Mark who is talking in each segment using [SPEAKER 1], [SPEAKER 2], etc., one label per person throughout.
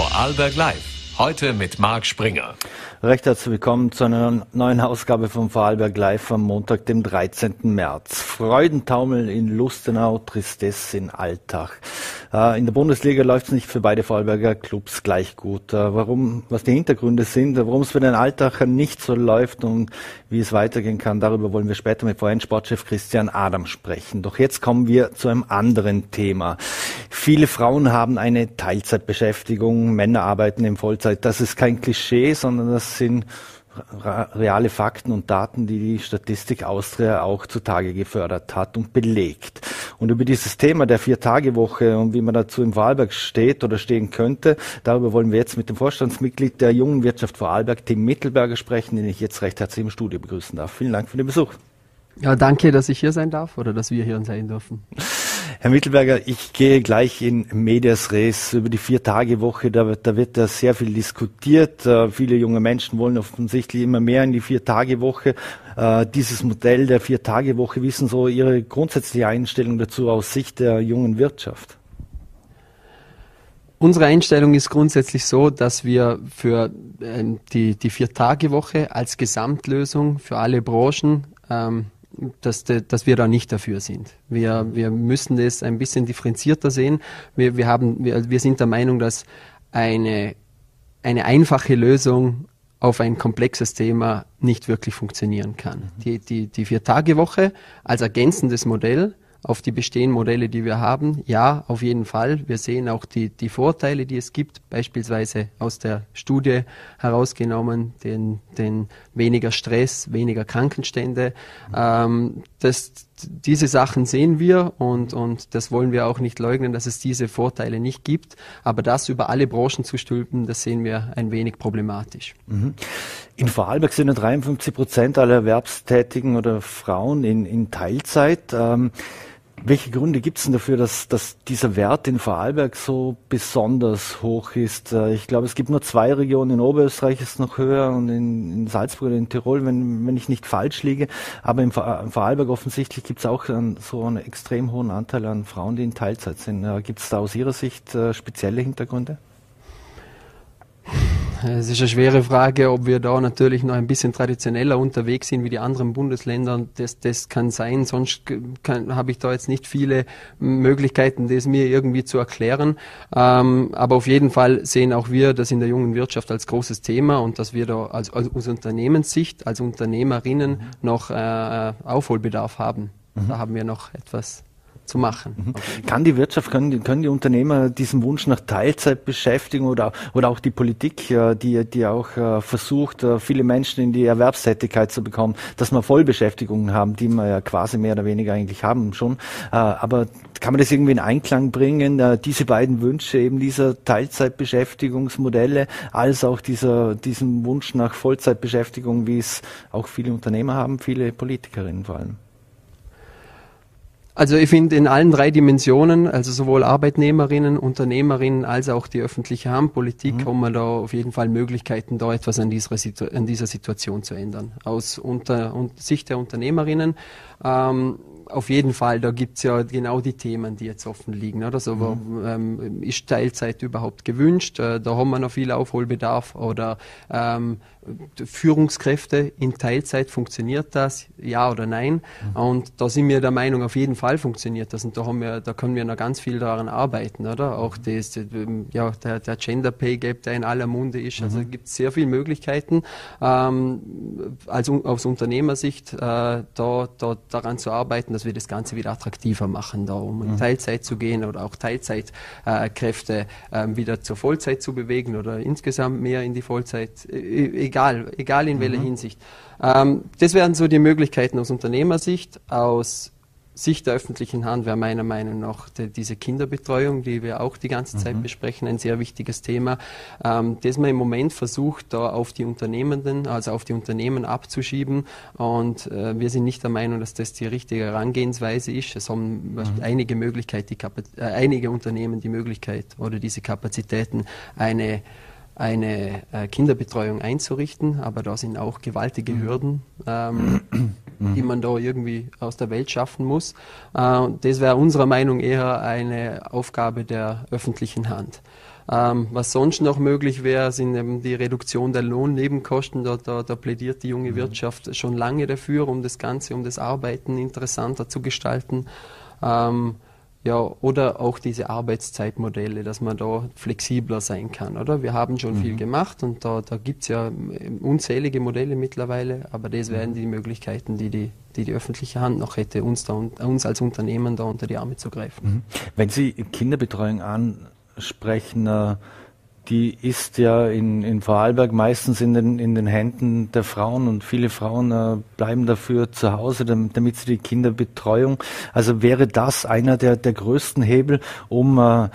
[SPEAKER 1] Vorarlberg Live. Heute mit Marc Springer.
[SPEAKER 2] Recht herzlich willkommen zu einer neuen Ausgabe von Vorarlberg Live am Montag, dem 13. März. Freudentaumel in Lustenau, Tristesse in Alltag. Äh, in der Bundesliga läuft es nicht für beide Vorarlberger Clubs gleich gut. Äh, warum, was die Hintergründe sind, warum es für den Alltag nicht so läuft und wie es weitergehen kann, darüber wollen wir später mit VN-Sportchef Christian Adam sprechen. Doch jetzt kommen wir zu einem anderen Thema. Viele Frauen haben eine Teilzeitbeschäftigung, Männer arbeiten in Vollzeit. Das ist kein Klischee, sondern das sind reale Fakten und Daten, die die Statistik Austria auch zutage gefördert hat und belegt. Und über dieses Thema der Vier-Tage-Woche und wie man dazu im Vorarlberg steht oder stehen könnte, darüber wollen wir jetzt mit dem Vorstandsmitglied der Jungen Wirtschaft Vorarlberg, Tim Mittelberger, sprechen, den ich jetzt recht herzlich im Studio begrüßen darf. Vielen Dank für den Besuch.
[SPEAKER 3] Ja, danke, dass ich hier sein darf oder dass wir hier sein dürfen.
[SPEAKER 2] Herr Mittelberger, ich gehe gleich in Medias Res über die Vier-Tage-Woche. Da, da, wird da sehr viel diskutiert. Äh, viele junge Menschen wollen offensichtlich immer mehr in die Vier-Tage-Woche. Äh, dieses Modell der Vier-Tage-Woche, wissen so Ihre grundsätzliche Einstellung dazu aus Sicht der jungen Wirtschaft?
[SPEAKER 3] Unsere Einstellung ist grundsätzlich so, dass wir für ähm, die, die Vier-Tage-Woche als Gesamtlösung für alle Branchen ähm, dass, dass wir da nicht dafür sind. Wir, wir müssen das ein bisschen differenzierter sehen. Wir, wir, haben, wir, wir sind der Meinung, dass eine, eine einfache Lösung auf ein komplexes Thema nicht wirklich funktionieren kann. Mhm. Die, die, die Vier-Tage-Woche als ergänzendes Modell auf die bestehenden Modelle, die wir haben? Ja, auf jeden Fall. Wir sehen auch die, die Vorteile, die es gibt, beispielsweise aus der Studie herausgenommen, den, den weniger Stress, weniger Krankenstände. Ähm, das, diese Sachen sehen wir und, und das wollen wir auch nicht leugnen, dass es diese Vorteile nicht gibt. Aber das über alle Branchen zu stülpen, das sehen wir ein wenig problematisch. Mhm.
[SPEAKER 2] In Vorarlberg sind 53 Prozent aller Erwerbstätigen oder Frauen in, in Teilzeit. Ähm, welche Gründe gibt es denn dafür, dass, dass dieser Wert in Vorarlberg so besonders hoch ist? Äh, ich glaube, es gibt nur zwei Regionen. In Oberösterreich ist es noch höher und in, in Salzburg oder in Tirol, wenn, wenn ich nicht falsch liege. Aber im Vorarlberg offensichtlich gibt es auch einen, so einen extrem hohen Anteil an Frauen, die in Teilzeit sind. Äh, gibt es da aus Ihrer Sicht äh, spezielle Hintergründe?
[SPEAKER 3] Es ist eine schwere Frage, ob wir da natürlich noch ein bisschen traditioneller unterwegs sind wie die anderen Bundesländer. Das, das kann sein, sonst habe ich da jetzt nicht viele Möglichkeiten, das mir irgendwie zu erklären. Ähm, aber auf jeden Fall sehen auch wir das in der jungen Wirtschaft als großes Thema und dass wir da als, als aus Unternehmenssicht, als Unternehmerinnen mhm. noch äh, Aufholbedarf haben. Mhm. Da haben wir noch etwas zu machen.
[SPEAKER 2] Mhm. Kann die Wirtschaft, können, können die Unternehmer diesen Wunsch nach Teilzeit beschäftigen oder, oder auch die Politik, die, die auch äh, versucht, äh, viele Menschen in die Erwerbstätigkeit zu bekommen, dass wir Vollbeschäftigungen haben, die wir ja quasi mehr oder weniger eigentlich haben schon. Äh, aber kann man das irgendwie in Einklang bringen, diese beiden Wünsche, eben dieser Teilzeitbeschäftigungsmodelle, als auch dieser, diesen Wunsch nach Vollzeitbeschäftigung, wie es auch viele Unternehmer haben, viele Politikerinnen vor allem?
[SPEAKER 3] Also ich finde in allen drei Dimensionen, also sowohl Arbeitnehmerinnen, Unternehmerinnen als auch die öffentliche Hand, Politik, mhm. haben wir da auf jeden Fall Möglichkeiten, da etwas an dieser, Situ an dieser Situation zu ändern. Aus unter, Sicht der Unternehmerinnen ähm, auf jeden Fall, da gibt's ja genau die Themen, die jetzt offen liegen. Oder? So, mhm. ähm, ist Teilzeit überhaupt gewünscht? Äh, da haben wir noch viel Aufholbedarf. Oder ähm, Führungskräfte in Teilzeit, funktioniert das? Ja oder nein? Mhm. Und da sind wir der Meinung, auf jeden Fall funktioniert das. Und da, haben wir, da können wir noch ganz viel daran arbeiten. Oder? Auch mhm. das, ähm, ja, der, der Gender Pay Gap, der in aller Munde ist. Also mhm. gibt es sehr viele Möglichkeiten, ähm, als, aus Unternehmersicht äh, da, da, daran zu arbeiten, dass wir das Ganze wieder attraktiver machen, da um in mhm. Teilzeit zu gehen oder auch Teilzeitkräfte äh, äh, wieder zur Vollzeit zu bewegen oder insgesamt mehr in die Vollzeit, e, egal, egal in welcher mhm. Hinsicht. Ähm, das wären so die Möglichkeiten aus Unternehmersicht, aus Sicht der öffentlichen Hand wäre meiner Meinung nach die, diese Kinderbetreuung, die wir auch die ganze Zeit mhm. besprechen, ein sehr wichtiges Thema, ähm, das man im Moment versucht, da auf die Unternehmenden, also auf die Unternehmen abzuschieben. Und äh, wir sind nicht der Meinung, dass das die richtige Herangehensweise ist. Es haben mhm. einige Möglichkeiten, äh, einige Unternehmen die Möglichkeit oder diese Kapazitäten, eine eine äh, Kinderbetreuung einzurichten, aber da sind auch gewaltige mhm. Hürden, ähm, mhm. die man da irgendwie aus der Welt schaffen muss. Äh, das wäre unserer Meinung eher eine Aufgabe der öffentlichen Hand. Ähm, was sonst noch möglich wäre, sind eben die Reduktion der Lohnnebenkosten. Da, da, da plädiert die junge mhm. Wirtschaft schon lange dafür, um das Ganze, um das Arbeiten interessanter zu gestalten. Ähm, ja, oder auch diese Arbeitszeitmodelle, dass man da flexibler sein kann, oder? Wir haben schon mhm. viel gemacht und da, da gibt es ja unzählige Modelle mittlerweile, aber das mhm. wären die Möglichkeiten, die die, die, die öffentliche Hand noch hätte, uns, da, uns als Unternehmen da unter die Arme zu greifen.
[SPEAKER 2] Mhm. Wenn Sie Kinderbetreuung ansprechen, äh, die ist ja in, in Vorarlberg meistens in den, in den Händen der Frauen und viele Frauen äh, bleiben dafür zu Hause, damit, damit sie die Kinderbetreuung. Also wäre das einer der, der größten Hebel, um äh,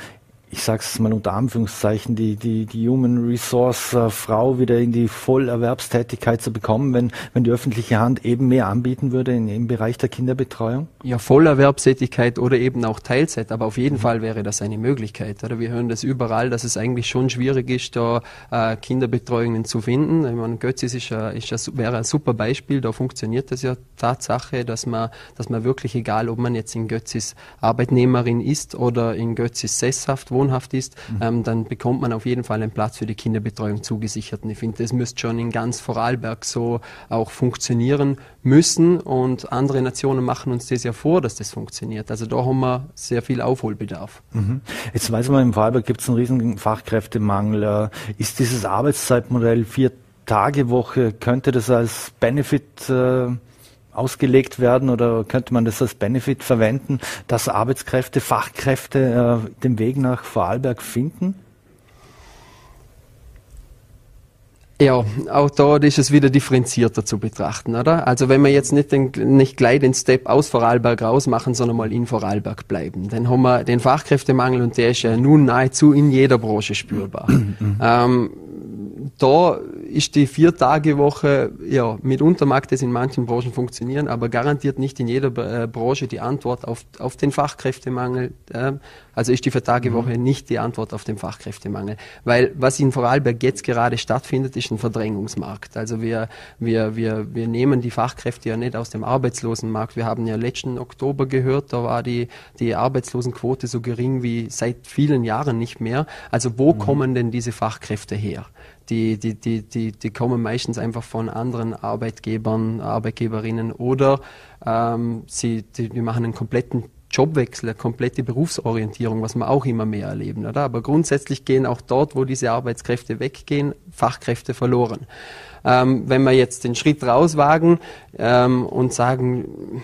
[SPEAKER 2] ich sage es mal unter Anführungszeichen, die, die, die Human Resource äh, Frau wieder in die Vollerwerbstätigkeit zu bekommen, wenn, wenn die öffentliche Hand eben mehr anbieten würde in, im Bereich der Kinderbetreuung?
[SPEAKER 3] Ja, Vollerwerbstätigkeit oder eben auch Teilzeit, aber auf jeden mhm. Fall wäre das eine Möglichkeit. Oder? Wir hören das überall, dass es eigentlich schon schwierig ist, da äh, Kinderbetreuungen zu finden. Ich meine, Götzis ist, äh, ist wäre ein super Beispiel, da funktioniert das ja Tatsache, dass man, dass man wirklich, egal ob man jetzt in Götzis Arbeitnehmerin ist oder in Götzis sesshaft wohnt, wohnhaft ist, mhm. ähm, dann bekommt man auf jeden Fall einen Platz für die Kinderbetreuung zugesichert. Und ich finde, das müsste schon in ganz Vorarlberg so auch funktionieren müssen. Und andere Nationen machen uns das ja vor, dass das funktioniert. Also da haben wir sehr viel Aufholbedarf.
[SPEAKER 2] Mhm. Jetzt weiß man, im Vorarlberg gibt es einen riesigen Fachkräftemangel. Äh, ist dieses Arbeitszeitmodell vier Tage Woche, könnte das als Benefit äh, ausgelegt werden oder könnte man das als Benefit verwenden, dass Arbeitskräfte, Fachkräfte äh, den Weg nach Vorarlberg finden?
[SPEAKER 3] Ja, auch dort ist es wieder differenzierter zu betrachten, oder? Also wenn wir jetzt nicht, den, nicht gleich den Step aus Vorarlberg raus machen, sondern mal in Vorarlberg bleiben, dann haben wir den Fachkräftemangel und der ist ja nun nahezu in jeder Branche spürbar. ähm, da ist die Vier-Tage-Woche, ja, mitunter mag das in manchen Branchen funktionieren, aber garantiert nicht in jeder äh, Branche die Antwort auf, auf den Fachkräftemangel. Äh, also ist die Vier-Tage-Woche mhm. nicht die Antwort auf den Fachkräftemangel. Weil was in Vorarlberg jetzt gerade stattfindet, ist ein Verdrängungsmarkt. Also wir, wir, wir, wir nehmen die Fachkräfte ja nicht aus dem Arbeitslosenmarkt. Wir haben ja letzten Oktober gehört, da war die, die Arbeitslosenquote so gering wie seit vielen Jahren nicht mehr. Also wo mhm. kommen denn diese Fachkräfte her? Die, die, die, die, die kommen meistens einfach von anderen Arbeitgebern, Arbeitgeberinnen oder ähm, sie, die, die machen einen kompletten Jobwechsel, eine komplette Berufsorientierung, was wir auch immer mehr erleben. Oder? Aber grundsätzlich gehen auch dort, wo diese Arbeitskräfte weggehen, Fachkräfte verloren. Ähm, wenn wir jetzt den Schritt rauswagen ähm, und sagen,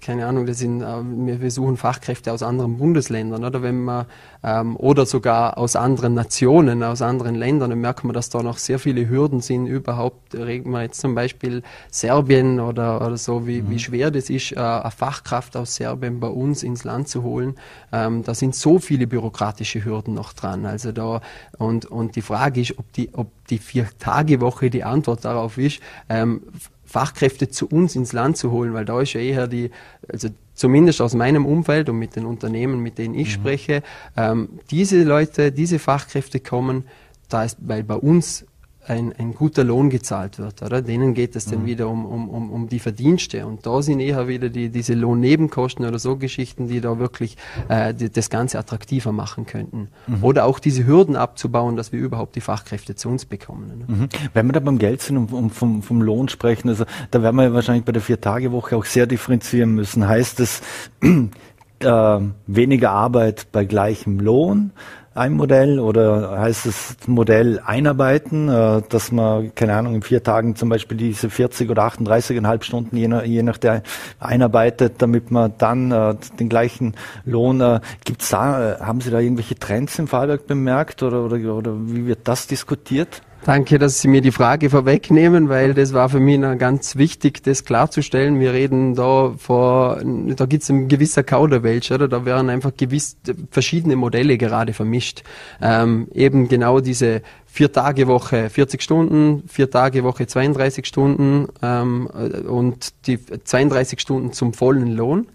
[SPEAKER 3] keine Ahnung, das sind, äh, wir suchen Fachkräfte aus anderen Bundesländern oder wenn man ähm, oder sogar aus anderen Nationen, aus anderen Ländern, dann merkt man, dass da noch sehr viele Hürden sind. Überhaupt reden wir jetzt zum Beispiel Serbien oder, oder so, wie, mhm. wie schwer das ist, äh, eine Fachkraft aus Serbien bei uns ins Land zu holen. Ähm, da sind so viele bürokratische Hürden noch dran. Also da und und die Frage ist, ob die ob die Vier-Tage-Woche die Antwort darauf ist, ähm, Fachkräfte zu uns ins Land zu holen, weil da ist ja eher die, also zumindest aus meinem Umfeld und mit den Unternehmen, mit denen ich mhm. spreche, ähm, diese Leute, diese Fachkräfte kommen, da ist, weil bei uns ein, ein guter Lohn gezahlt wird. Oder? Denen geht es mhm. dann wieder um, um, um, um die Verdienste. Und da sind eher wieder die, diese Lohnnebenkosten oder so Geschichten, die da wirklich äh, die, das Ganze attraktiver machen könnten. Mhm. Oder auch diese Hürden abzubauen, dass wir überhaupt die Fachkräfte zu uns bekommen.
[SPEAKER 2] Mhm. Wenn wir da beim Geld sind und um, vom, vom Lohn sprechen, also da werden wir wahrscheinlich bei der Vier-Tage-Woche auch sehr differenzieren müssen. Heißt es, äh, weniger Arbeit bei gleichem Lohn? Ein Modell oder heißt es Modell einarbeiten, äh, dass man, keine Ahnung, in vier Tagen zum Beispiel diese 40 oder 38,5 Stunden je nach, der einarbeitet, damit man dann äh, den gleichen Lohn, äh, gibt's da, äh, haben Sie da irgendwelche Trends im Fallwerk bemerkt oder, oder, oder wie wird das diskutiert?
[SPEAKER 3] Danke, dass Sie mir die Frage vorwegnehmen, weil das war für mich ganz wichtig, das klarzustellen. Wir reden da vor, da gibt es ein gewisser Kauderwelsch, oder? Da werden einfach gewiss verschiedene Modelle gerade vermischt. Ähm, eben genau diese vier Tage Woche 40 Stunden, vier Tage Woche 32 Stunden ähm, und die 32 Stunden zum vollen Lohn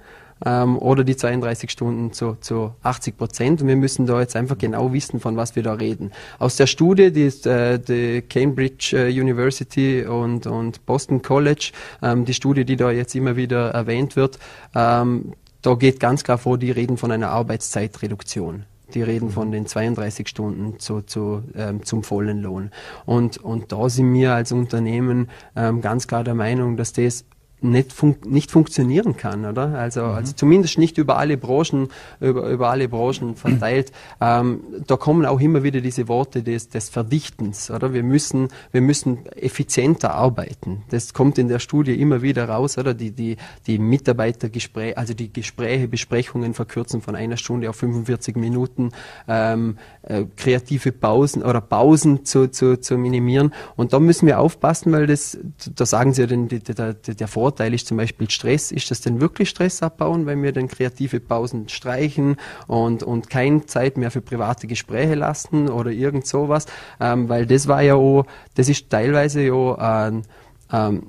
[SPEAKER 3] ähm, oder die 32 Stunden zu, zu 80 Prozent. Und wir müssen da jetzt einfach genau wissen, von was wir da reden. Aus der Studie, die ist äh, die Cambridge äh, University und, und Boston College, ähm, die Studie, die da jetzt immer wieder erwähnt wird, ähm, da geht ganz klar vor, die reden von einer Arbeitszeitreduktion Die reden von den 32 Stunden zu, zu, ähm, zum vollen Lohn. Und, und da sind wir als Unternehmen ähm, ganz klar der Meinung, dass das nicht, fun nicht funktionieren kann, oder? Also, mhm. also zumindest nicht über alle Branchen, über, über alle Branchen verteilt. Ähm, da kommen auch immer wieder diese Worte des, des Verdichtens, oder? Wir müssen, wir müssen effizienter arbeiten. Das kommt in der Studie immer wieder raus, oder? Die, die, die Mitarbeitergespräche, also die Gespräche, Besprechungen verkürzen von einer Stunde auf 45 Minuten, ähm, äh, kreative Pausen oder Pausen zu, zu, zu minimieren. Und da müssen wir aufpassen, weil das, da sagen sie ja, den, der, der, der Vorteil Vorteil ist zum Beispiel Stress. Ist das denn wirklich Stress abbauen, wenn wir dann kreative Pausen streichen und, und keine Zeit mehr für private Gespräche lassen oder irgend sowas? Ähm, weil das war ja auch, das ist teilweise ja ein, ähm,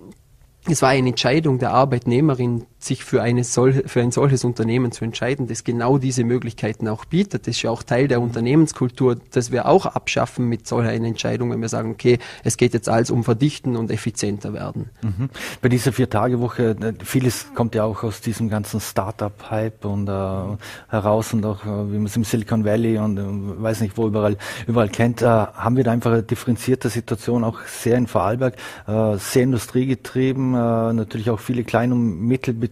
[SPEAKER 3] es war eine Entscheidung der Arbeitnehmerin, sich für, eine sol für ein solches Unternehmen zu entscheiden, das genau diese Möglichkeiten auch bietet. Das ist ja auch Teil der Unternehmenskultur, dass wir auch abschaffen mit solcher Entscheidung, wenn wir sagen, okay, es geht jetzt alles um Verdichten und effizienter werden.
[SPEAKER 2] Mhm. Bei dieser Vier-Tage-Woche, äh, vieles kommt ja auch aus diesem ganzen Start-up-Hype und äh, heraus und auch, äh, wie man es im Silicon Valley und äh, weiß nicht wo überall, überall kennt, äh, haben wir da einfach eine differenzierte Situation, auch sehr in Vorarlberg, äh, sehr industriegetrieben, natürlich auch viele Klein- und Mittelbetriebe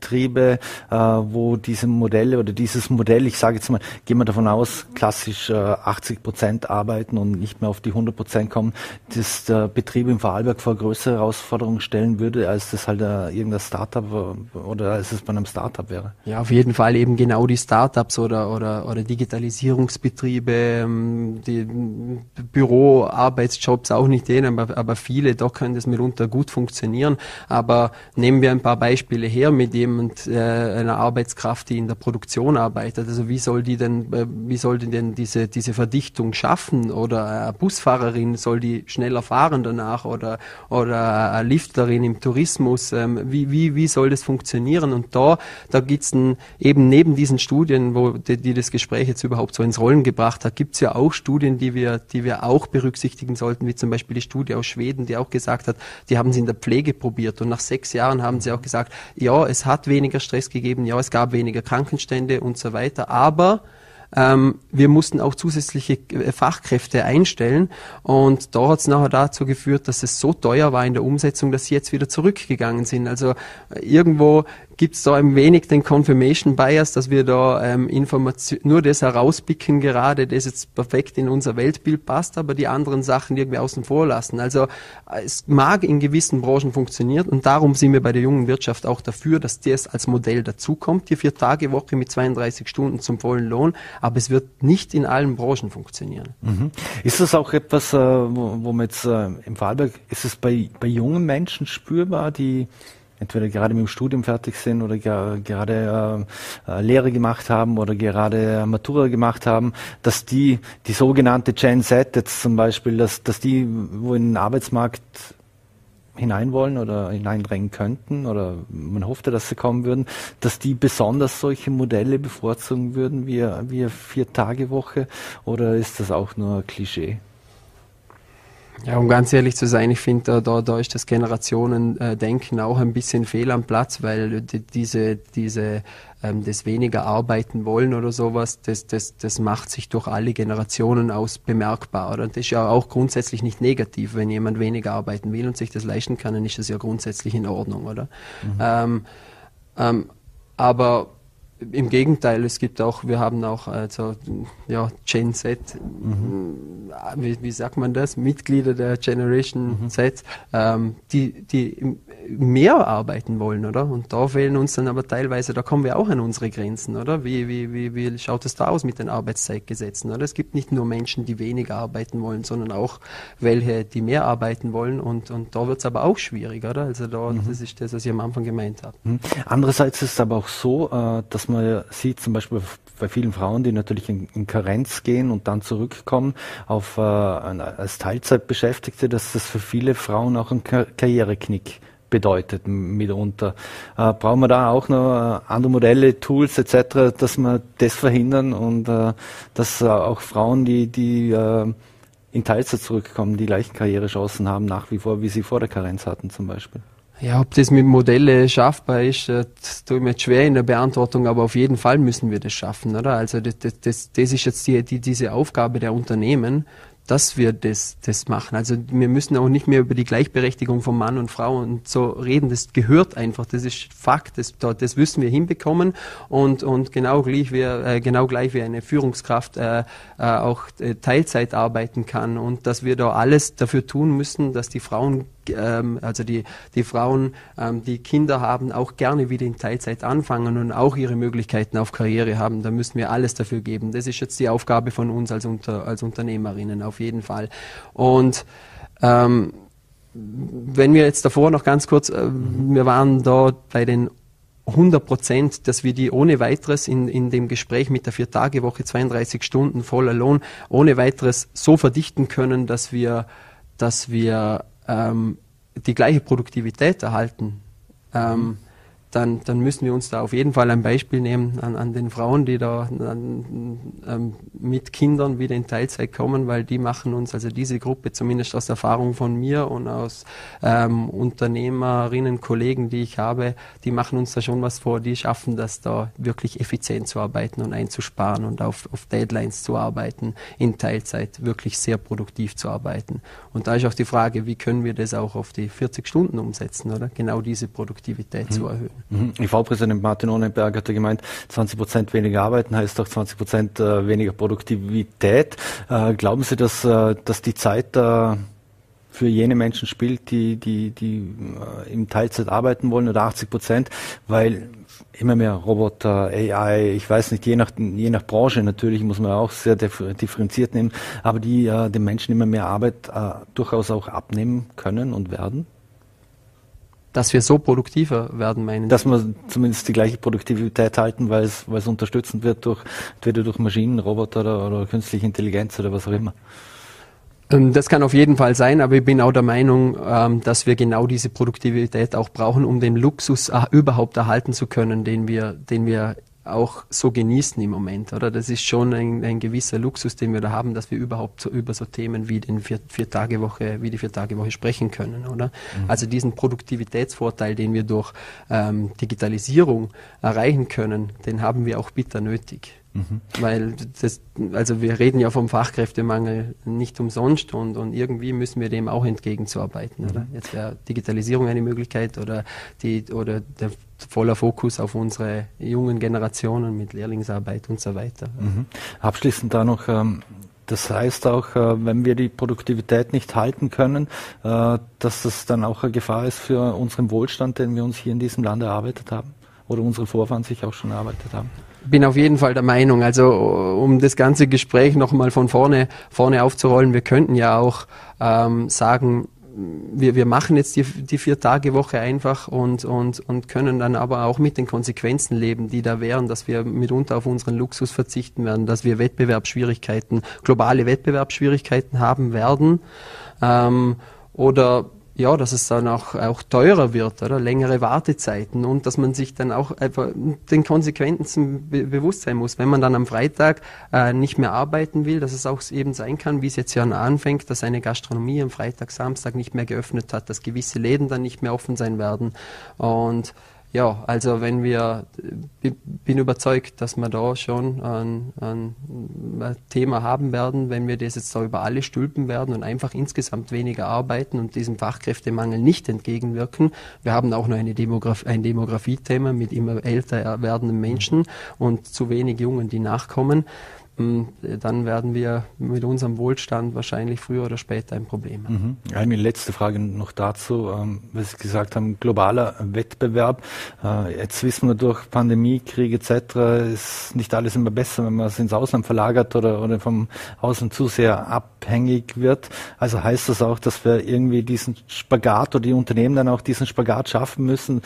[SPEAKER 2] Betriebe, äh, wo diese Modelle oder dieses Modell, ich sage jetzt mal, gehen wir davon aus, klassisch äh, 80 Prozent arbeiten und nicht mehr auf die 100 Prozent kommen, dass der Betrieb im Vorarlberg vor größere Herausforderungen stellen würde, als das halt äh, irgendein Startup äh, oder als es bei einem Startup wäre.
[SPEAKER 3] Ja, auf jeden Fall eben genau die Startups oder, oder, oder Digitalisierungsbetriebe, ähm, die Büroarbeitsjobs auch nicht denen, aber, aber viele, da können das mitunter gut funktionieren. Aber nehmen wir ein paar Beispiele her, mit dem jemand, äh, eine Arbeitskraft, die in der Produktion arbeitet. Also wie soll die denn, äh, wie soll die denn diese, diese Verdichtung schaffen? Oder eine Busfahrerin soll die schneller fahren danach oder, oder eine Lifterin im Tourismus? Ähm, wie, wie, wie soll das funktionieren? Und da, da gibt's ein, eben neben diesen Studien, wo die, die das Gespräch jetzt überhaupt so ins Rollen gebracht hat, gibt's ja auch Studien, die wir, die wir auch berücksichtigen sollten, wie zum Beispiel die Studie aus Schweden, die auch gesagt hat, die haben sie in der Pflege probiert und nach sechs Jahren haben sie auch gesagt, ja, es hat hat weniger Stress gegeben, ja, es gab weniger Krankenstände und so weiter, aber ähm, wir mussten auch zusätzliche äh, Fachkräfte einstellen und da hat es nachher dazu geführt, dass es so teuer war in der Umsetzung, dass sie jetzt wieder zurückgegangen sind. Also äh, irgendwo gibt es da ein wenig den Confirmation Bias, dass wir da ähm, Information, nur das herauspicken gerade, das jetzt perfekt in unser Weltbild passt, aber die anderen Sachen irgendwie außen vor lassen. Also es mag in gewissen Branchen funktionieren und darum sind wir bei der jungen Wirtschaft auch dafür, dass das als Modell dazukommt, die Vier-Tage-Woche mit 32 Stunden zum vollen Lohn, aber es wird nicht in allen Branchen funktionieren.
[SPEAKER 2] Mhm. Ist das auch etwas, äh, wo, wo man jetzt äh, im Fallberg, ist es bei, bei jungen Menschen spürbar, die entweder gerade mit dem Studium fertig sind oder gerade äh, äh, Lehre gemacht haben oder gerade Matura gemacht haben, dass die, die sogenannte Gen Z jetzt zum Beispiel, dass, dass die, wo in den Arbeitsmarkt hinein wollen oder hineindrängen könnten oder man hoffte, dass sie kommen würden, dass die besonders solche Modelle bevorzugen würden wie, wie Vier-Tage-Woche oder ist das auch nur Klischee?
[SPEAKER 3] Ja, um ganz ehrlich zu sein, ich finde, da, da ist das Generationendenken auch ein bisschen fehl am Platz, weil die, diese, diese, ähm, das weniger arbeiten wollen oder sowas, das, das, das macht sich durch alle Generationen aus bemerkbar. Oder? Und das ist ja auch grundsätzlich nicht negativ, wenn jemand weniger arbeiten will und sich das leisten kann, dann ist das ja grundsätzlich in Ordnung, oder? Mhm. Ähm, ähm, aber im Gegenteil, es gibt auch, wir haben auch also, ja, Gen Z, mhm. wie, wie, sagt man das, Mitglieder der Generation mhm. Z, ähm, die, die mehr arbeiten wollen, oder? Und da fehlen uns dann aber teilweise, da kommen wir auch an unsere Grenzen, oder? Wie, wie, wie, wie schaut es da aus mit den Arbeitszeitgesetzen, oder? Es gibt nicht nur Menschen, die weniger arbeiten wollen, sondern auch welche, die mehr arbeiten wollen und, und da wird es aber auch schwierig, oder? Also da, mhm. das ist das, was ich am Anfang gemeint habe. Mhm.
[SPEAKER 2] Andererseits ist es aber auch so, äh, dass man sieht, zum Beispiel bei vielen Frauen, die natürlich in, in Karenz gehen und dann zurückkommen auf äh, als Teilzeitbeschäftigte, dass das für viele Frauen auch ein Kar Karriereknick bedeutet mitunter. Äh, brauchen wir da auch noch äh, andere Modelle, Tools etc., dass wir das verhindern und äh, dass äh, auch Frauen, die, die äh, in Teilzeit zurückkommen, die gleichen Karrierechancen haben nach wie vor, wie sie vor der Karenz hatten zum Beispiel?
[SPEAKER 3] Ja, ob das mit Modelle schaffbar ist, das tue ich mir jetzt schwer in der Beantwortung, aber auf jeden Fall müssen wir das schaffen, oder? Also das, das, das, das ist jetzt die, die, diese Aufgabe der Unternehmen, dass wir das, das machen. Also wir müssen auch nicht mehr über die Gleichberechtigung von Mann und Frau und so reden. Das gehört einfach. Das ist Fakt. Das, das müssen wir hinbekommen. Und, und genau, gleich wie, äh, genau gleich wie eine Führungskraft äh, äh, auch äh, Teilzeit arbeiten kann und dass wir da alles dafür tun müssen, dass die Frauen ähm, also die, die Frauen, ähm, die Kinder haben, auch gerne wieder in Teilzeit anfangen und auch ihre Möglichkeiten auf Karriere haben. Da müssen wir alles dafür geben. Das ist jetzt die Aufgabe von uns als, Unter, als Unternehmerinnen auf jeden Fall. Und ähm, wenn wir jetzt davor noch ganz kurz, äh, wir waren dort bei den 100 Prozent, dass wir die ohne weiteres in, in dem Gespräch mit der Vier-Tage-Woche, 32 Stunden voller Lohn, ohne weiteres so verdichten können, dass wir, dass wir ähm, die gleiche Produktivität erhalten. Ähm, dann, dann müssen wir uns da auf jeden Fall ein Beispiel nehmen an, an den Frauen, die da an, ähm, mit Kindern wieder in Teilzeit kommen, weil die machen uns, also diese Gruppe, zumindest aus Erfahrung von mir und aus ähm, Unternehmerinnen, Kollegen, die ich habe, die machen uns da schon was vor, die schaffen das da wirklich effizient zu arbeiten und einzusparen und auf, auf Deadlines zu arbeiten, in Teilzeit wirklich sehr produktiv zu arbeiten. Und da ist auch die Frage, wie können wir das auch auf die 40 Stunden umsetzen, oder? Genau diese Produktivität mhm. zu erhöhen.
[SPEAKER 2] Mhm. IV-Präsident Martin Ohnenberg hatte gemeint, 20 Prozent weniger arbeiten heißt auch 20 Prozent äh, weniger Produktivität. Äh, glauben Sie, dass, äh, dass die Zeit für jene Menschen spielt, die, die, die in Teilzeit arbeiten wollen oder 80 Prozent, weil immer mehr Roboter, AI, ich weiß nicht, je nach, je nach Branche natürlich muss man auch sehr differenziert nehmen, aber die äh, den Menschen immer mehr Arbeit äh, durchaus auch abnehmen können und werden?
[SPEAKER 3] Dass wir so produktiver werden, meinen
[SPEAKER 2] Dass wir zumindest die gleiche Produktivität halten, weil es, weil es unterstützend wird durch, entweder durch Maschinen, Roboter oder, oder künstliche Intelligenz oder was auch immer.
[SPEAKER 3] Ähm, das kann auf jeden Fall sein, aber ich bin auch der Meinung, ähm, dass wir genau diese Produktivität auch brauchen, um den Luxus äh, überhaupt erhalten zu können, den wir, den wir auch so genießen im Moment, oder? Das ist schon ein, ein gewisser Luxus, den wir da haben, dass wir überhaupt so über so Themen wie den vier, vier Tage Woche, wie die vier Tage Woche sprechen können, oder? Mhm. Also diesen Produktivitätsvorteil, den wir durch ähm, Digitalisierung erreichen können, den haben wir auch bitter nötig. Mhm. Weil das, also wir reden ja vom Fachkräftemangel nicht umsonst und, und irgendwie müssen wir dem auch entgegenzuarbeiten. Mhm. Oder? Jetzt wäre Digitalisierung eine Möglichkeit oder die oder der voller Fokus auf unsere jungen Generationen mit Lehrlingsarbeit und so weiter.
[SPEAKER 2] Mhm. Abschließend da noch ähm das heißt auch, äh, wenn wir die Produktivität nicht halten können, äh, dass das dann auch eine Gefahr ist für unseren Wohlstand, den wir uns hier in diesem Land erarbeitet haben oder unsere Vorfahren sich auch schon erarbeitet haben
[SPEAKER 3] bin auf jeden Fall der Meinung, also um das ganze Gespräch nochmal von vorne, vorne aufzurollen, wir könnten ja auch ähm, sagen, wir, wir machen jetzt die, die Vier-Tage-Woche einfach und, und, und können dann aber auch mit den Konsequenzen leben, die da wären, dass wir mitunter auf unseren Luxus verzichten werden, dass wir Wettbewerbsschwierigkeiten, globale Wettbewerbsschwierigkeiten haben werden. Ähm, oder ja, dass es dann auch, auch teurer wird, oder längere Wartezeiten und dass man sich dann auch einfach den Konsequenzen be bewusst sein muss. Wenn man dann am Freitag äh, nicht mehr arbeiten will, dass es auch eben sein kann, wie es jetzt ja anfängt, dass eine Gastronomie am Freitag, Samstag nicht mehr geöffnet hat, dass gewisse Läden dann nicht mehr offen sein werden und ja, also wenn wir, bin überzeugt, dass wir da schon ein, ein, Thema haben werden, wenn wir das jetzt da über alle stülpen werden und einfach insgesamt weniger arbeiten und diesem Fachkräftemangel nicht entgegenwirken. Wir haben auch noch eine Demograf ein Demografiethema mit immer älter werdenden Menschen und zu wenig Jungen, die nachkommen dann werden wir mit unserem Wohlstand wahrscheinlich früher oder später ein Problem
[SPEAKER 2] haben. Mhm. Eine letzte Frage noch dazu, ähm, was Sie gesagt haben, globaler Wettbewerb. Äh, jetzt wissen wir durch Pandemie, Krieg etc. ist nicht alles immer besser, wenn man es ins Ausland verlagert oder, oder vom Ausland zu sehr abhängig wird. Also heißt das auch, dass wir irgendwie diesen Spagat oder die Unternehmen dann auch diesen Spagat schaffen müssen.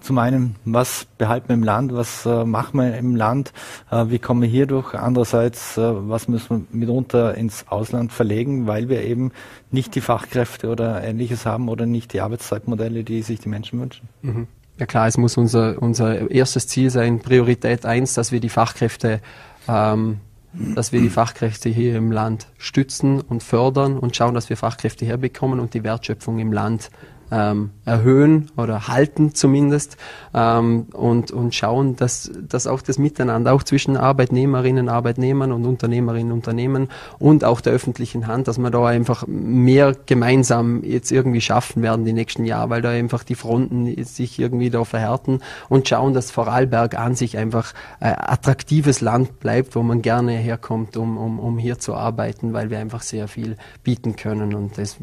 [SPEAKER 2] Zum einen, was behalten wir im Land, was äh, machen wir im Land, äh, wie kommen wir hier durch? Andererseits einerseits, äh, was müssen wir mitunter ins Ausland verlegen, weil wir eben nicht die Fachkräfte oder ähnliches haben oder nicht die Arbeitszeitmodelle, die sich die Menschen wünschen.
[SPEAKER 3] Mhm. Ja klar, es muss unser, unser erstes Ziel sein, Priorität eins, dass wir die Fachkräfte ähm, dass wir die Fachkräfte hier im Land stützen und fördern und schauen, dass wir Fachkräfte herbekommen und die Wertschöpfung im Land ähm, erhöhen oder halten zumindest ähm, und, und schauen, dass, dass auch das Miteinander, auch zwischen Arbeitnehmerinnen, Arbeitnehmern und Unternehmerinnen, Unternehmen und auch der öffentlichen Hand, dass wir da einfach mehr gemeinsam jetzt irgendwie schaffen werden die nächsten Jahre, weil da einfach die Fronten sich irgendwie da verhärten und schauen, dass Vorarlberg an sich einfach ein attraktives Land bleibt, wo man gerne herkommt, um, um, um hier zu arbeiten, weil wir einfach sehr viel bieten können. Und das,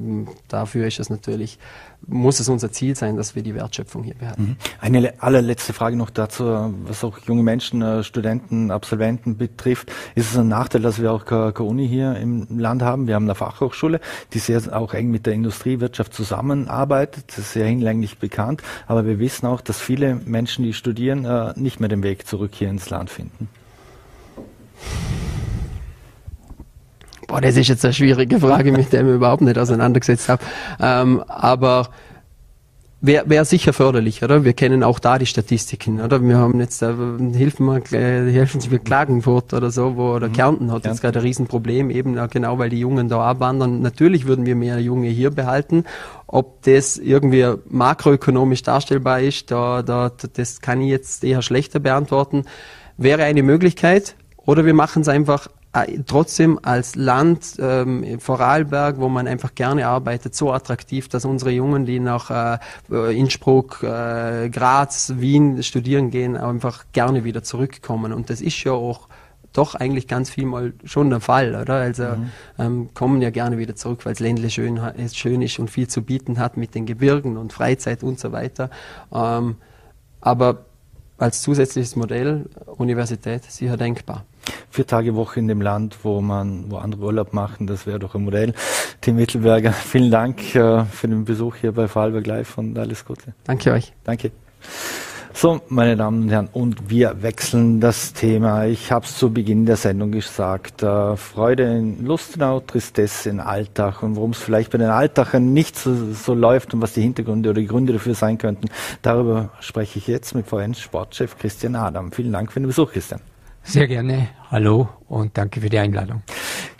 [SPEAKER 3] dafür ist es natürlich muss es unser Ziel sein, dass wir die Wertschöpfung hier behalten. Mhm.
[SPEAKER 2] Eine allerletzte Frage noch dazu, was auch junge Menschen, äh, Studenten, Absolventen betrifft. Ist es ein Nachteil, dass wir auch keine Uni hier im Land haben? Wir haben eine Fachhochschule, die sehr auch eng mit der Industriewirtschaft zusammenarbeitet. Das ist sehr hinlänglich bekannt. Aber wir wissen auch, dass viele Menschen, die studieren, äh, nicht mehr den Weg zurück hier ins Land finden.
[SPEAKER 3] Boah, das ist jetzt eine schwierige Frage, mit der ich mich überhaupt nicht auseinandergesetzt habe. Ähm, aber wäre wär sicher förderlich, oder? Wir kennen auch da die Statistiken, oder? Wir haben jetzt, äh, helfen wir, äh, helfen Sie mit Klagenfurt oder so, wo, oder mhm. Kärnten hat jetzt gerade ein Riesenproblem, eben äh, genau, weil die Jungen da abwandern. Natürlich würden wir mehr Junge hier behalten. Ob das irgendwie makroökonomisch darstellbar ist, da, da, das kann ich jetzt eher schlechter beantworten. Wäre eine Möglichkeit. Oder wir machen es einfach trotzdem als Land, ähm, Vorarlberg, wo man einfach gerne arbeitet, so attraktiv, dass unsere Jungen, die nach äh, Innsbruck, äh, Graz, Wien studieren gehen, einfach gerne wieder zurückkommen. Und das ist ja auch doch eigentlich ganz viel mal schon der Fall, oder? Also mhm. ähm, kommen ja gerne wieder zurück, weil das Ländle schön, schön ist und viel zu bieten hat mit den Gebirgen und Freizeit und so weiter. Ähm, aber als zusätzliches Modell Universität sicher denkbar
[SPEAKER 2] vier Tage Woche in dem Land, wo man, wo andere Urlaub machen. Das wäre doch ein Modell. Tim Mittelberger, vielen Dank äh, für den Besuch hier bei Vorarlberg Live und alles Gute.
[SPEAKER 3] Danke euch.
[SPEAKER 2] Danke. So, meine Damen und Herren, und wir wechseln das Thema. Ich habe es zu Beginn der Sendung gesagt. Äh, Freude in Lustenau, Tristesse in Alltag und worum es vielleicht bei den Alltagern nicht so, so, läuft und was die Hintergründe oder die Gründe dafür sein könnten, darüber spreche ich jetzt mit VN Sportchef Christian Adam. Vielen Dank für den Besuch, Christian.
[SPEAKER 4] Sehr gerne. Hallo und danke für die Einladung.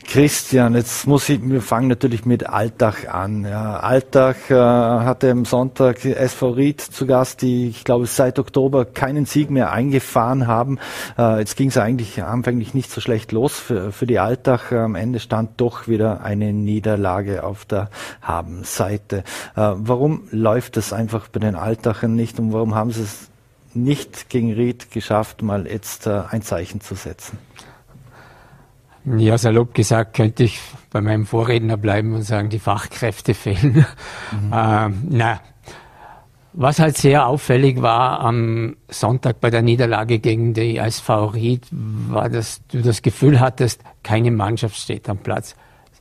[SPEAKER 2] Christian, jetzt muss ich, wir fangen natürlich mit Alltag an. Ja, Alltag äh, hatte am Sonntag SV Ried zu Gast, die, ich glaube, seit Oktober keinen Sieg mehr eingefahren haben. Äh, jetzt ging es eigentlich anfänglich nicht so schlecht los für, für die Alltag. Am Ende stand doch wieder eine Niederlage auf der Habenseite. Äh, warum läuft es einfach bei den Alltagen nicht und warum haben sie es nicht gegen Ried geschafft, mal jetzt äh, ein Zeichen zu setzen?
[SPEAKER 4] Ja, salopp gesagt, könnte ich bei meinem Vorredner bleiben und sagen, die Fachkräfte fehlen. Mhm. Ähm, na, was halt sehr auffällig war am Sonntag bei der Niederlage gegen die SV Ried, war, dass du das Gefühl hattest, keine Mannschaft steht am Platz.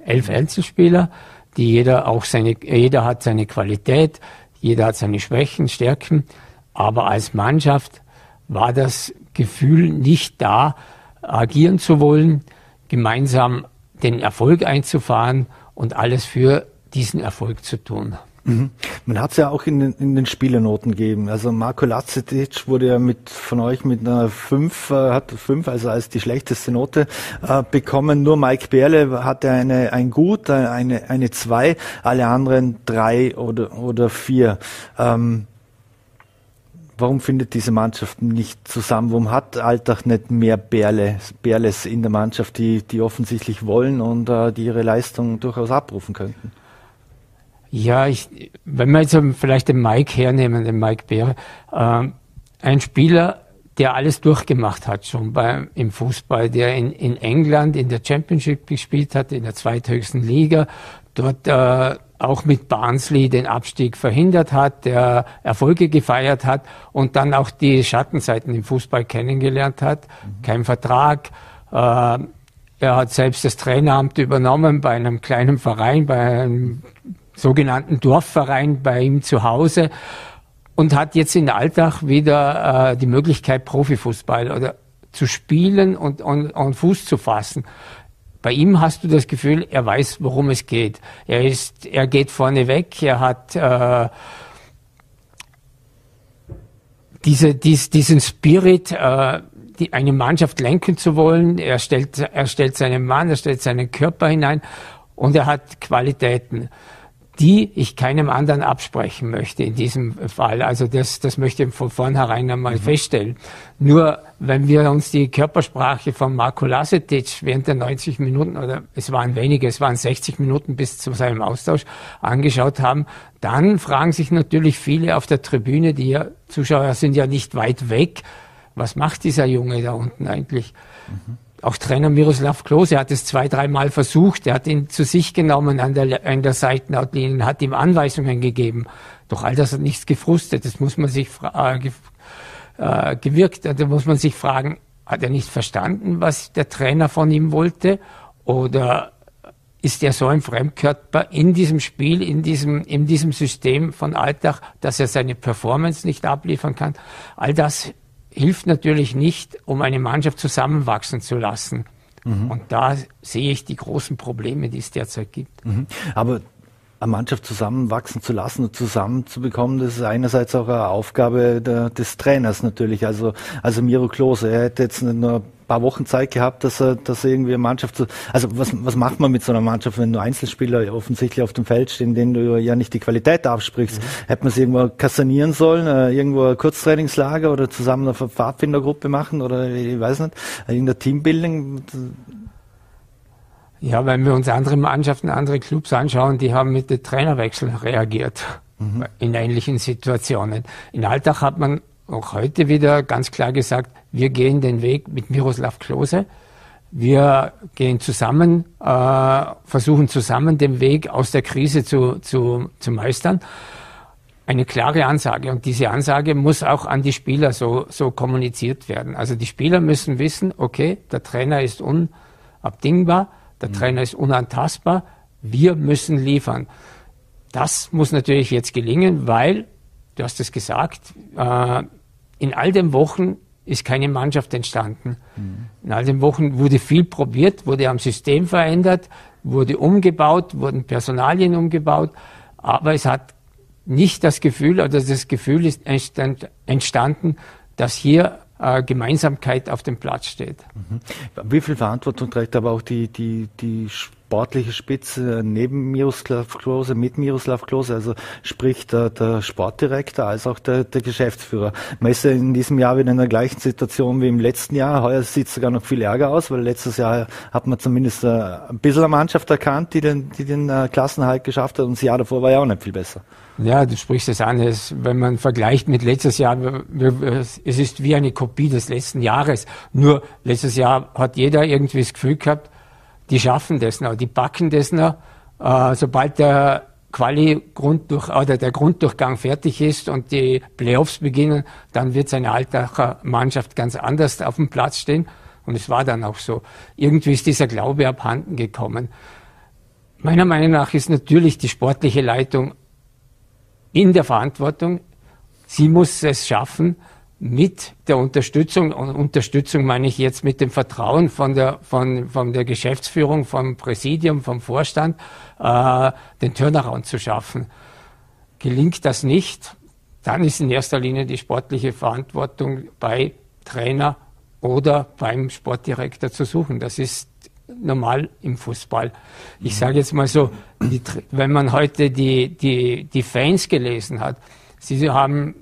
[SPEAKER 4] Elf mhm. Einzelspieler, die jeder auch seine, jeder hat seine Qualität, jeder hat seine Schwächen, Stärken. Aber als Mannschaft war das Gefühl nicht da, agieren zu wollen, gemeinsam den Erfolg einzufahren und alles für diesen Erfolg zu tun.
[SPEAKER 2] Mhm. Man hat es ja auch in den, in den Spielernoten gegeben. Also Marco Lacetic wurde ja mit von euch mit einer 5, äh, hat 5, also als die schlechteste Note äh, bekommen. Nur Mike Berle hatte eine ein Gut, eine eine 2, alle anderen drei oder oder vier. Ähm, warum findet diese Mannschaft nicht zusammen? Warum hat Alltag nicht mehr Bärle, Bärles in der Mannschaft, die, die offensichtlich wollen und äh, die ihre Leistung durchaus abrufen könnten?
[SPEAKER 4] Ja, ich, wenn wir jetzt vielleicht den Mike hernehmen, den Mike Bär, äh, ein Spieler, der alles durchgemacht hat schon bei, im Fußball, der in, in England in der Championship gespielt hat, in der zweithöchsten Liga, dort äh, auch mit Barnsley den Abstieg verhindert hat, der Erfolge gefeiert hat und dann auch die Schattenseiten im Fußball kennengelernt hat. Mhm. Kein Vertrag. Äh, er hat selbst das Traineramt übernommen bei einem kleinen Verein, bei einem sogenannten Dorfverein bei ihm zu Hause und hat jetzt in Alltag wieder äh, die Möglichkeit, Profifußball oder zu spielen und, und, und Fuß zu fassen. Bei ihm hast du das Gefühl, er weiß, worum es geht. Er ist, er geht vorne weg, er hat äh, diese, dies, diesen Spirit, äh, die, eine Mannschaft lenken zu wollen. Er stellt, er stellt seinen Mann, er stellt seinen Körper hinein und er hat Qualitäten. Die ich keinem anderen absprechen möchte in diesem Fall. Also das, das möchte ich von vornherein einmal mhm. feststellen. Nur wenn wir uns die Körpersprache von Marco Lasetic während der 90 Minuten oder es waren wenige, es waren 60 Minuten bis zu seinem Austausch angeschaut haben, dann fragen sich natürlich viele auf der Tribüne, die ja, Zuschauer sind ja nicht weit weg, was macht dieser Junge da unten eigentlich? Mhm. Auch Trainer Miroslav Klose hat es zwei, dreimal versucht. Er hat ihn zu sich genommen an der, an der Seitenautlinie, hat ihm Anweisungen gegeben. Doch all das hat nichts gefrustet. Das muss man sich äh, äh, gewirkt. Da muss man sich fragen, hat er nicht verstanden, was der Trainer von ihm wollte? Oder ist er so ein Fremdkörper in diesem Spiel, in diesem, in diesem System von Alltag, dass er seine Performance nicht abliefern kann? All das hilft natürlich nicht, um eine Mannschaft zusammenwachsen zu lassen. Mhm. Und da sehe ich die großen Probleme, die es derzeit gibt.
[SPEAKER 2] Mhm. Aber eine Mannschaft zusammenwachsen zu lassen und zusammenzubekommen, das ist einerseits auch eine Aufgabe der, des Trainers natürlich. Also, also Miro Klose, er hätte jetzt nicht nur paar Wochen Zeit gehabt, dass er, dass er irgendwie eine Mannschaft so, also was, was macht man mit so einer Mannschaft, wenn du Einzelspieler offensichtlich auf dem Feld stehen, denen du ja nicht die Qualität absprichst? Mhm. Hätte man sie irgendwo kassanieren sollen, äh, irgendwo ein Kurztrainingslager oder zusammen eine Pfadfindergruppe machen oder ich weiß nicht, irgendein Teambuilding?
[SPEAKER 4] Ja, wenn wir uns andere Mannschaften, andere Clubs anschauen, die haben mit den Trainerwechsel reagiert mhm. in ähnlichen Situationen. In Alltag hat man auch heute wieder ganz klar gesagt, wir gehen den Weg mit Miroslav Klose. Wir gehen zusammen, äh, versuchen zusammen den Weg aus der Krise zu, zu, zu meistern. Eine klare Ansage. Und diese Ansage muss auch an die Spieler so, so kommuniziert werden. Also die Spieler müssen wissen, okay, der Trainer ist unabdingbar, der mhm. Trainer ist unantastbar, wir müssen liefern. Das muss natürlich jetzt gelingen, weil du hast es gesagt, äh, in all den Wochen ist keine Mannschaft entstanden. Mhm. In all den Wochen wurde viel probiert, wurde am System verändert, wurde umgebaut, wurden Personalien umgebaut, aber es hat nicht das Gefühl, oder das Gefühl ist entstanden, dass hier äh, Gemeinsamkeit auf dem Platz steht.
[SPEAKER 2] Mhm. Wie viel Verantwortung trägt aber auch die, die, die sportliche Spitze neben Miroslav Klose, mit Miroslav Klose, also sprich der, der Sportdirektor als auch der, der Geschäftsführer. Man ist ja in diesem Jahr wieder in der gleichen Situation wie im letzten Jahr. Heuer sieht es sogar noch viel ärger aus, weil letztes Jahr hat man zumindest äh, ein bisschen eine Mannschaft erkannt, die den, die den äh, Klassenhalt geschafft hat und das Jahr davor war ja auch nicht viel besser.
[SPEAKER 4] Ja, du sprichst es an, es, wenn man vergleicht mit letztes Jahr, es ist wie eine Kopie des letzten Jahres. Nur letztes Jahr hat jeder irgendwie das Gefühl gehabt, die schaffen das noch, die backen das noch. Äh, sobald der Quali-Grunddurch oder der Grunddurchgang fertig ist und die Playoffs beginnen, dann wird seine Altacher Mannschaft ganz anders auf dem Platz stehen. Und es war dann auch so. Irgendwie ist dieser Glaube abhanden gekommen. Meiner Meinung nach ist natürlich die sportliche Leitung in der Verantwortung. Sie muss es schaffen, mit der Unterstützung, und Unterstützung meine ich jetzt mit dem Vertrauen von der, von, von der Geschäftsführung, vom Präsidium, vom Vorstand, äh, den Turnaround zu schaffen. Gelingt das nicht, dann ist in erster Linie die sportliche Verantwortung bei Trainer oder beim Sportdirektor zu suchen. Das ist normal im Fußball. Ich sage jetzt mal so, die, wenn man heute die, die, die Fans gelesen hat, sie haben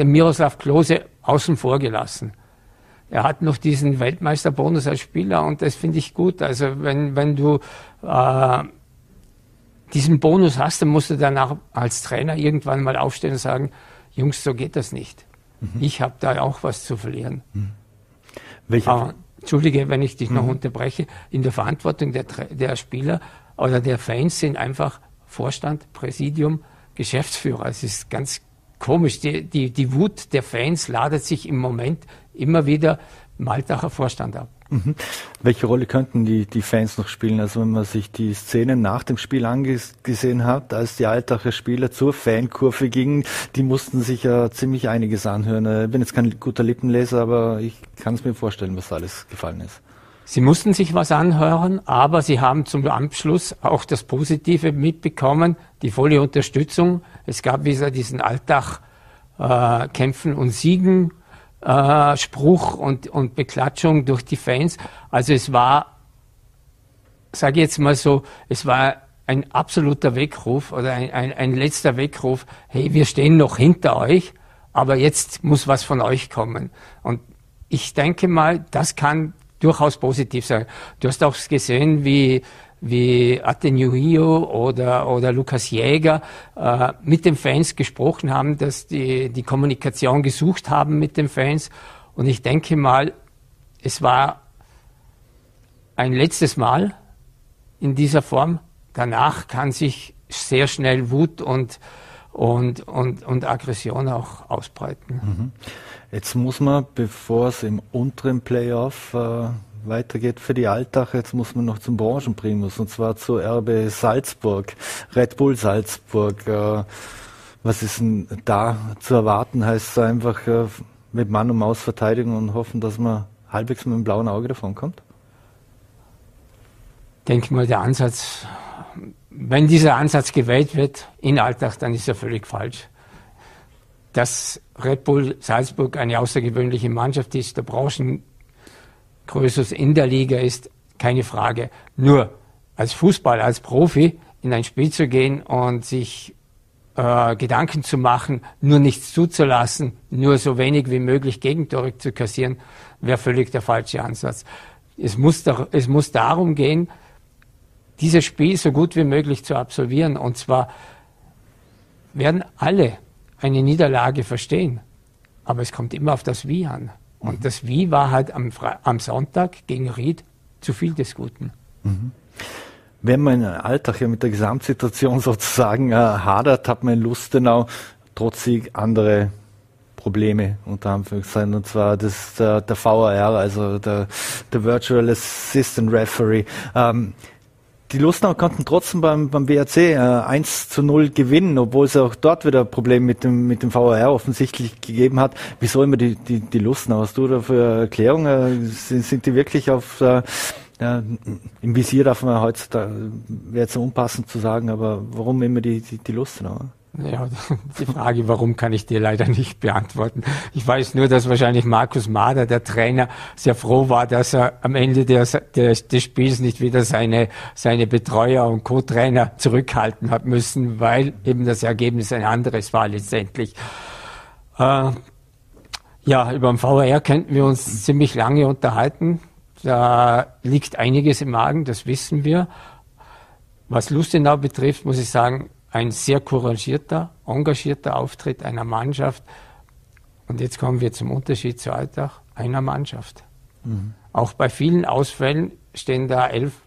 [SPEAKER 4] den Miroslav Klose außen vor gelassen. Er hat noch diesen Weltmeisterbonus als Spieler und das finde ich gut. Also wenn, wenn du äh, diesen Bonus hast, dann musst du danach als Trainer irgendwann mal aufstehen und sagen, Jungs, so geht das nicht. Mhm. Ich habe da auch was zu verlieren. Mhm. Welcher? Entschuldige, wenn ich dich mhm. noch unterbreche. In der Verantwortung der, der Spieler oder der Fans sind einfach Vorstand, Präsidium, Geschäftsführer. Es ist ganz komisch. Die, die, die Wut der Fans ladet sich im Moment immer wieder im Altacher Vorstand ab.
[SPEAKER 2] Mhm. Welche Rolle könnten die, die Fans noch spielen? Also wenn man sich die Szenen nach dem Spiel angesehen hat, als die Altacher Spieler zur Fankurve gingen, die mussten sich ja ziemlich einiges anhören. Ich bin jetzt kein guter Lippenleser, aber ich kann es mir vorstellen, was da alles gefallen ist.
[SPEAKER 4] Sie mussten sich was anhören, aber sie haben zum Abschluss auch das Positive mitbekommen, die volle Unterstützung. Es gab wieder diesen Alltag äh, Kämpfen und Siegen äh, Spruch und, und Beklatschung durch die Fans. Also es war, sage ich jetzt mal so, es war ein absoluter Weckruf oder ein, ein, ein letzter Weckruf, hey, wir stehen noch hinter euch, aber jetzt muss was von euch kommen. Und ich denke mal, das kann durchaus positiv sein. Du hast auch gesehen, wie wie Atenuio oder, oder Lukas Jäger äh, mit den Fans gesprochen haben, dass die die Kommunikation gesucht haben mit den Fans. Und ich denke mal, es war ein letztes Mal in dieser Form. Danach kann sich sehr schnell Wut und, und, und, und Aggression auch ausbreiten. Mhm.
[SPEAKER 2] Jetzt muss man, bevor es im unteren Playoff äh, weitergeht für die Alltag, jetzt muss man noch zum Branchenprimus und zwar zu RB Salzburg, Red Bull Salzburg. Äh, was ist denn da zu erwarten? Heißt es einfach äh, mit Mann und Maus verteidigen und hoffen, dass man halbwegs mit dem blauen Auge davon kommt?
[SPEAKER 4] denke mal, der Ansatz, wenn dieser Ansatz gewählt wird in Alltag, dann ist er völlig falsch. Dass Red Bull Salzburg eine außergewöhnliche Mannschaft ist, der Branchengrößus in der Liga ist, keine Frage. Nur als Fußballer, als Profi in ein Spiel zu gehen und sich äh, Gedanken zu machen, nur nichts zuzulassen, nur so wenig wie möglich Gegentore zu kassieren, wäre völlig der falsche Ansatz. Es muss, doch, es muss darum gehen, dieses Spiel so gut wie möglich zu absolvieren. Und zwar werden alle eine Niederlage verstehen. Aber es kommt immer auf das Wie an. Und mhm. das Wie war halt am, am, Sonntag gegen Ried zu viel des Guten. Mhm.
[SPEAKER 2] Wenn man im Alltag ja mit der Gesamtsituation sozusagen äh, hadert, hat man in Lustenau trotz Sieg andere Probleme unter Anführungszeichen und zwar das der, der VAR, also der, der Virtual Assistant Referee. Ähm, die Lustenau konnten trotzdem beim, beim WRC äh, 1 zu 0 gewinnen, obwohl es auch dort wieder Probleme mit dem, mit dem VAR offensichtlich gegeben hat. Wieso immer die, die, die Lustenau? Hast du dafür Erklärungen? Sind, sind die wirklich auf äh, ja, im Visier darf man heutzutage, wäre jetzt unpassend zu sagen, aber warum immer die, die, die Lustenau?
[SPEAKER 4] Ja, die Frage, warum, kann ich dir leider nicht beantworten. Ich weiß nur, dass wahrscheinlich Markus Mader, der Trainer, sehr froh war, dass er am Ende des, des, des Spiels nicht wieder seine, seine Betreuer und Co-Trainer zurückhalten hat müssen, weil eben das Ergebnis ein anderes war letztendlich. Äh, ja, über den VR könnten wir uns ziemlich lange unterhalten. Da liegt einiges im Magen, das wissen wir. Was Lustenau betrifft, muss ich sagen, ein sehr couragierter, engagierter Auftritt einer Mannschaft. Und jetzt kommen wir zum Unterschied zu Alltag einer Mannschaft. Mhm. Auch bei vielen Ausfällen stehen da elf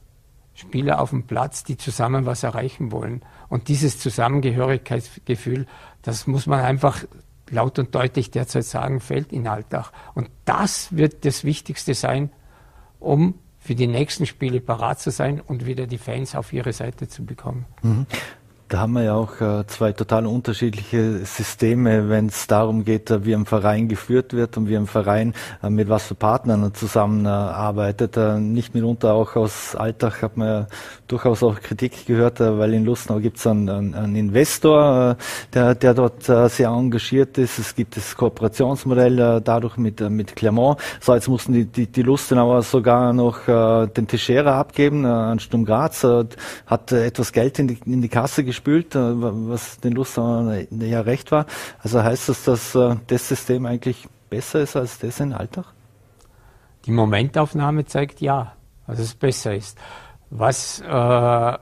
[SPEAKER 4] Spieler auf dem Platz, die zusammen was erreichen wollen. Und dieses Zusammengehörigkeitsgefühl, das muss man einfach laut und deutlich derzeit sagen, fällt in Alltag. Und das wird das Wichtigste sein, um für die nächsten Spiele parat zu sein und wieder die Fans auf ihre Seite zu bekommen. Mhm.
[SPEAKER 2] Da haben wir ja auch äh, zwei total unterschiedliche Systeme, wenn es darum geht, äh, wie ein Verein geführt wird und wie ein Verein äh, mit was für Partnern zusammenarbeitet. Äh, nicht mitunter auch aus Alltag hat man ja durchaus auch Kritik gehört, äh, weil in Lustenau gibt es einen, einen, Investor, äh, der, der dort sehr engagiert ist. Es gibt das Kooperationsmodell dadurch mit, mit Clermont. So, jetzt mussten die, die, die Lustenauer sogar noch den Teixeira abgeben an Sturm Graz, hat etwas Geld in die, in die Kasse gespielt gespült, äh, was den Lustenern ja recht war. Also heißt das, dass äh, das System eigentlich besser ist als das in Alltag?
[SPEAKER 4] Die Momentaufnahme zeigt ja, dass es besser ist. Was äh,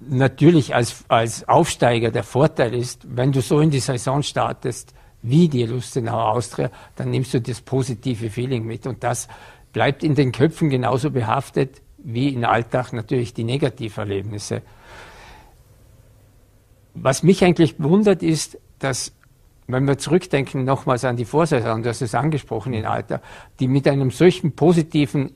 [SPEAKER 4] natürlich als, als Aufsteiger der Vorteil ist, wenn du so in die Saison startest, wie die Lustenau Austria, dann nimmst du das positive Feeling mit und das bleibt in den Köpfen genauso behaftet wie in Alltag natürlich die Negativerlebnisse. Was mich eigentlich wundert, ist, dass wenn wir zurückdenken nochmals an die Vorsaison, du hast es angesprochen in Alter, die mit einem solchen positiven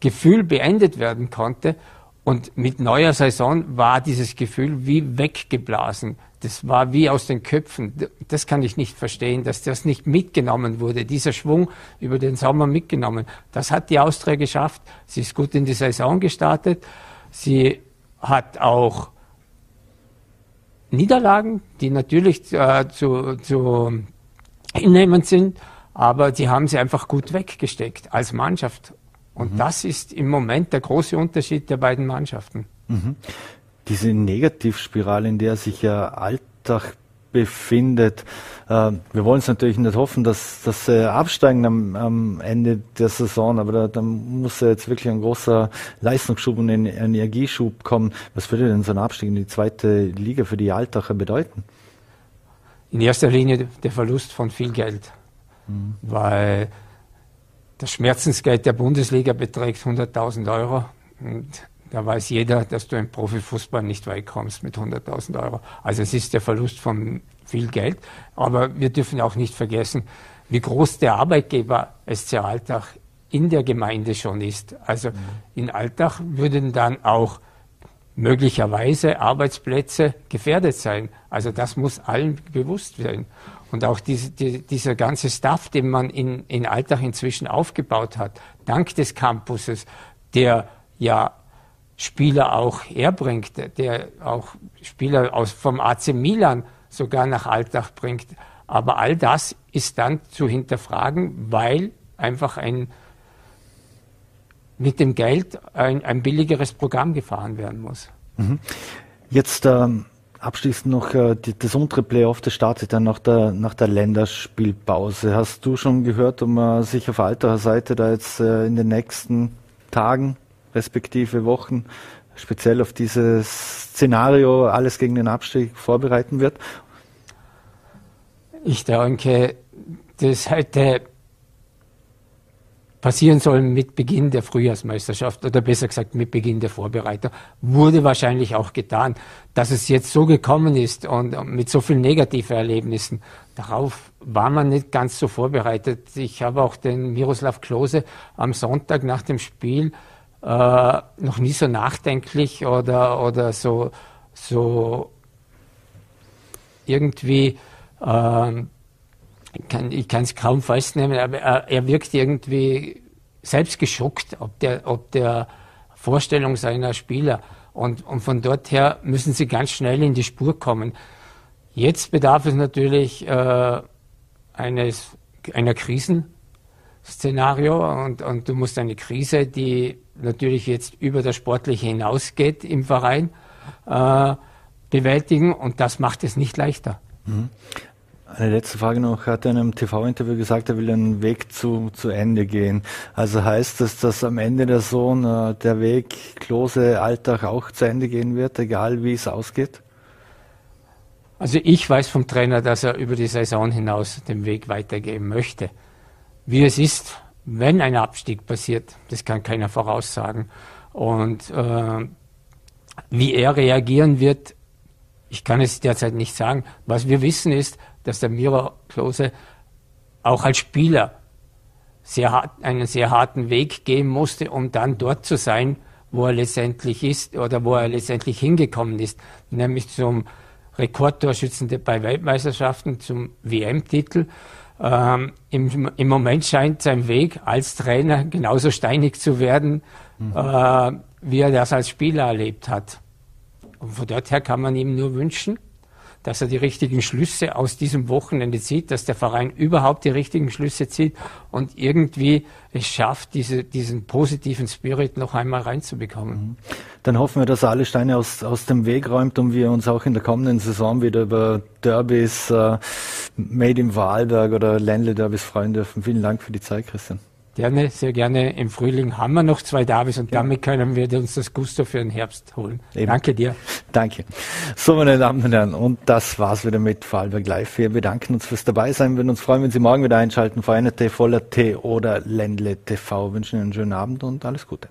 [SPEAKER 4] Gefühl beendet werden konnte. Und mit neuer Saison war dieses Gefühl wie weggeblasen. Das war wie aus den Köpfen. Das kann ich nicht verstehen, dass das nicht mitgenommen wurde. Dieser Schwung über den Sommer mitgenommen. Das hat die Austria geschafft. Sie ist gut in die Saison gestartet. Sie hat auch Niederlagen, die natürlich äh, zu, zu hinnehmend sind, aber die haben sie einfach gut weggesteckt als Mannschaft. Und mhm. das ist im Moment der große Unterschied der beiden Mannschaften. Mhm.
[SPEAKER 2] diese Negativspirale, in der sich ja Alltag befindet. Äh, wir wollen es natürlich nicht hoffen, dass, dass sie absteigen am, am Ende der Saison, aber da, da muss ja jetzt wirklich ein großer Leistungsschub und ein Energieschub kommen. Was würde denn so ein Abstieg in die zweite Liga für die Altacher bedeuten?
[SPEAKER 4] In erster Linie der Verlust von viel Geld, mhm. weil das Schmerzensgeld der Bundesliga beträgt 100.000 Euro. Und da weiß jeder, dass du im Profifußball nicht weit kommst mit 100.000 Euro. Also es ist der Verlust von viel Geld. Aber wir dürfen auch nicht vergessen, wie groß der Arbeitgeber SC Alltag in der Gemeinde schon ist. Also mhm. in Alltag würden dann auch möglicherweise Arbeitsplätze gefährdet sein. Also das muss allen bewusst sein. Und auch diese, die, dieser ganze Staff, den man in, in Alltag inzwischen aufgebaut hat, dank des Campuses, der ja Spieler auch herbringt, der auch Spieler aus, vom AC Milan sogar nach Alltag bringt. Aber all das ist dann zu hinterfragen, weil einfach ein, mit dem Geld ein, ein billigeres Programm gefahren werden muss.
[SPEAKER 2] Mhm. Jetzt ähm, abschließend noch äh, die, das untere Playoff, das startet dann nach der, nach der Länderspielpause. Hast du schon gehört, ob man sich auf alter Seite da jetzt äh, in den nächsten Tagen respektive Wochen speziell auf dieses Szenario alles gegen den Abstieg vorbereiten wird?
[SPEAKER 4] Ich denke, das hätte passieren soll mit Beginn der Frühjahrsmeisterschaft oder besser gesagt mit Beginn der Vorbereitung, wurde wahrscheinlich auch getan. Dass es jetzt so gekommen ist und mit so vielen negativen Erlebnissen, darauf war man nicht ganz so vorbereitet. Ich habe auch den Miroslav Klose am Sonntag nach dem Spiel äh, noch nie so nachdenklich oder, oder so, so irgendwie, äh, ich kann es kaum festnehmen, aber er, er wirkt irgendwie selbst geschockt, ob der, ob der Vorstellung seiner Spieler. Und, und von dort her müssen sie ganz schnell in die Spur kommen. Jetzt bedarf es natürlich äh, eines, einer Krisenszenario und, und du musst eine Krise, die natürlich jetzt über das Sportliche hinausgeht im Verein, äh, bewältigen und das macht es nicht leichter. Mhm.
[SPEAKER 2] Eine letzte Frage noch. Er hat in einem TV-Interview gesagt, er will einen Weg zu, zu Ende gehen. Also heißt das, dass am Ende der Sohn äh, der Weg Klose Alltag auch zu Ende gehen wird, egal wie es ausgeht?
[SPEAKER 4] Also ich weiß vom Trainer, dass er über die Saison hinaus den Weg weitergehen möchte. Wie es ist, wenn ein Abstieg passiert, das kann keiner voraussagen. Und äh, wie er reagieren wird, ich kann es derzeit nicht sagen. Was wir wissen ist, dass der Miro Klose auch als Spieler sehr hart, einen sehr harten Weg gehen musste, um dann dort zu sein, wo er letztendlich ist oder wo er letztendlich hingekommen ist, nämlich zum Rekordtorschützende bei Weltmeisterschaften, zum WM-Titel. Ähm, im, im, Moment scheint sein Weg als Trainer genauso steinig zu werden, mhm. äh, wie er das als Spieler erlebt hat. Und von dort her kann man ihm nur wünschen, dass er die richtigen Schlüsse aus diesem Wochenende zieht, dass der Verein überhaupt die richtigen Schlüsse zieht und irgendwie es schafft, diese, diesen positiven Spirit noch einmal reinzubekommen. Mhm.
[SPEAKER 2] Dann hoffen wir, dass er alle Steine aus, aus dem Weg räumt und wir uns auch in der kommenden Saison wieder über Derbys äh, Made in Wahlberg oder Ländle Derbys freuen dürfen. Vielen Dank für die Zeit, Christian.
[SPEAKER 4] Gerne, sehr gerne. Im Frühling haben wir noch zwei Derbys und ja. damit können wir uns das Gusto für den Herbst holen. Eben. Danke dir.
[SPEAKER 2] Danke. So, meine Damen und Herren, und das war's wieder mit Vorarlberg Live. Wir bedanken uns fürs Dabeisein. Wir würden uns freuen, wenn Sie morgen wieder einschalten. Vereine T, Voller T oder Ländle TV. Wünschen Ihnen einen schönen Abend und alles Gute.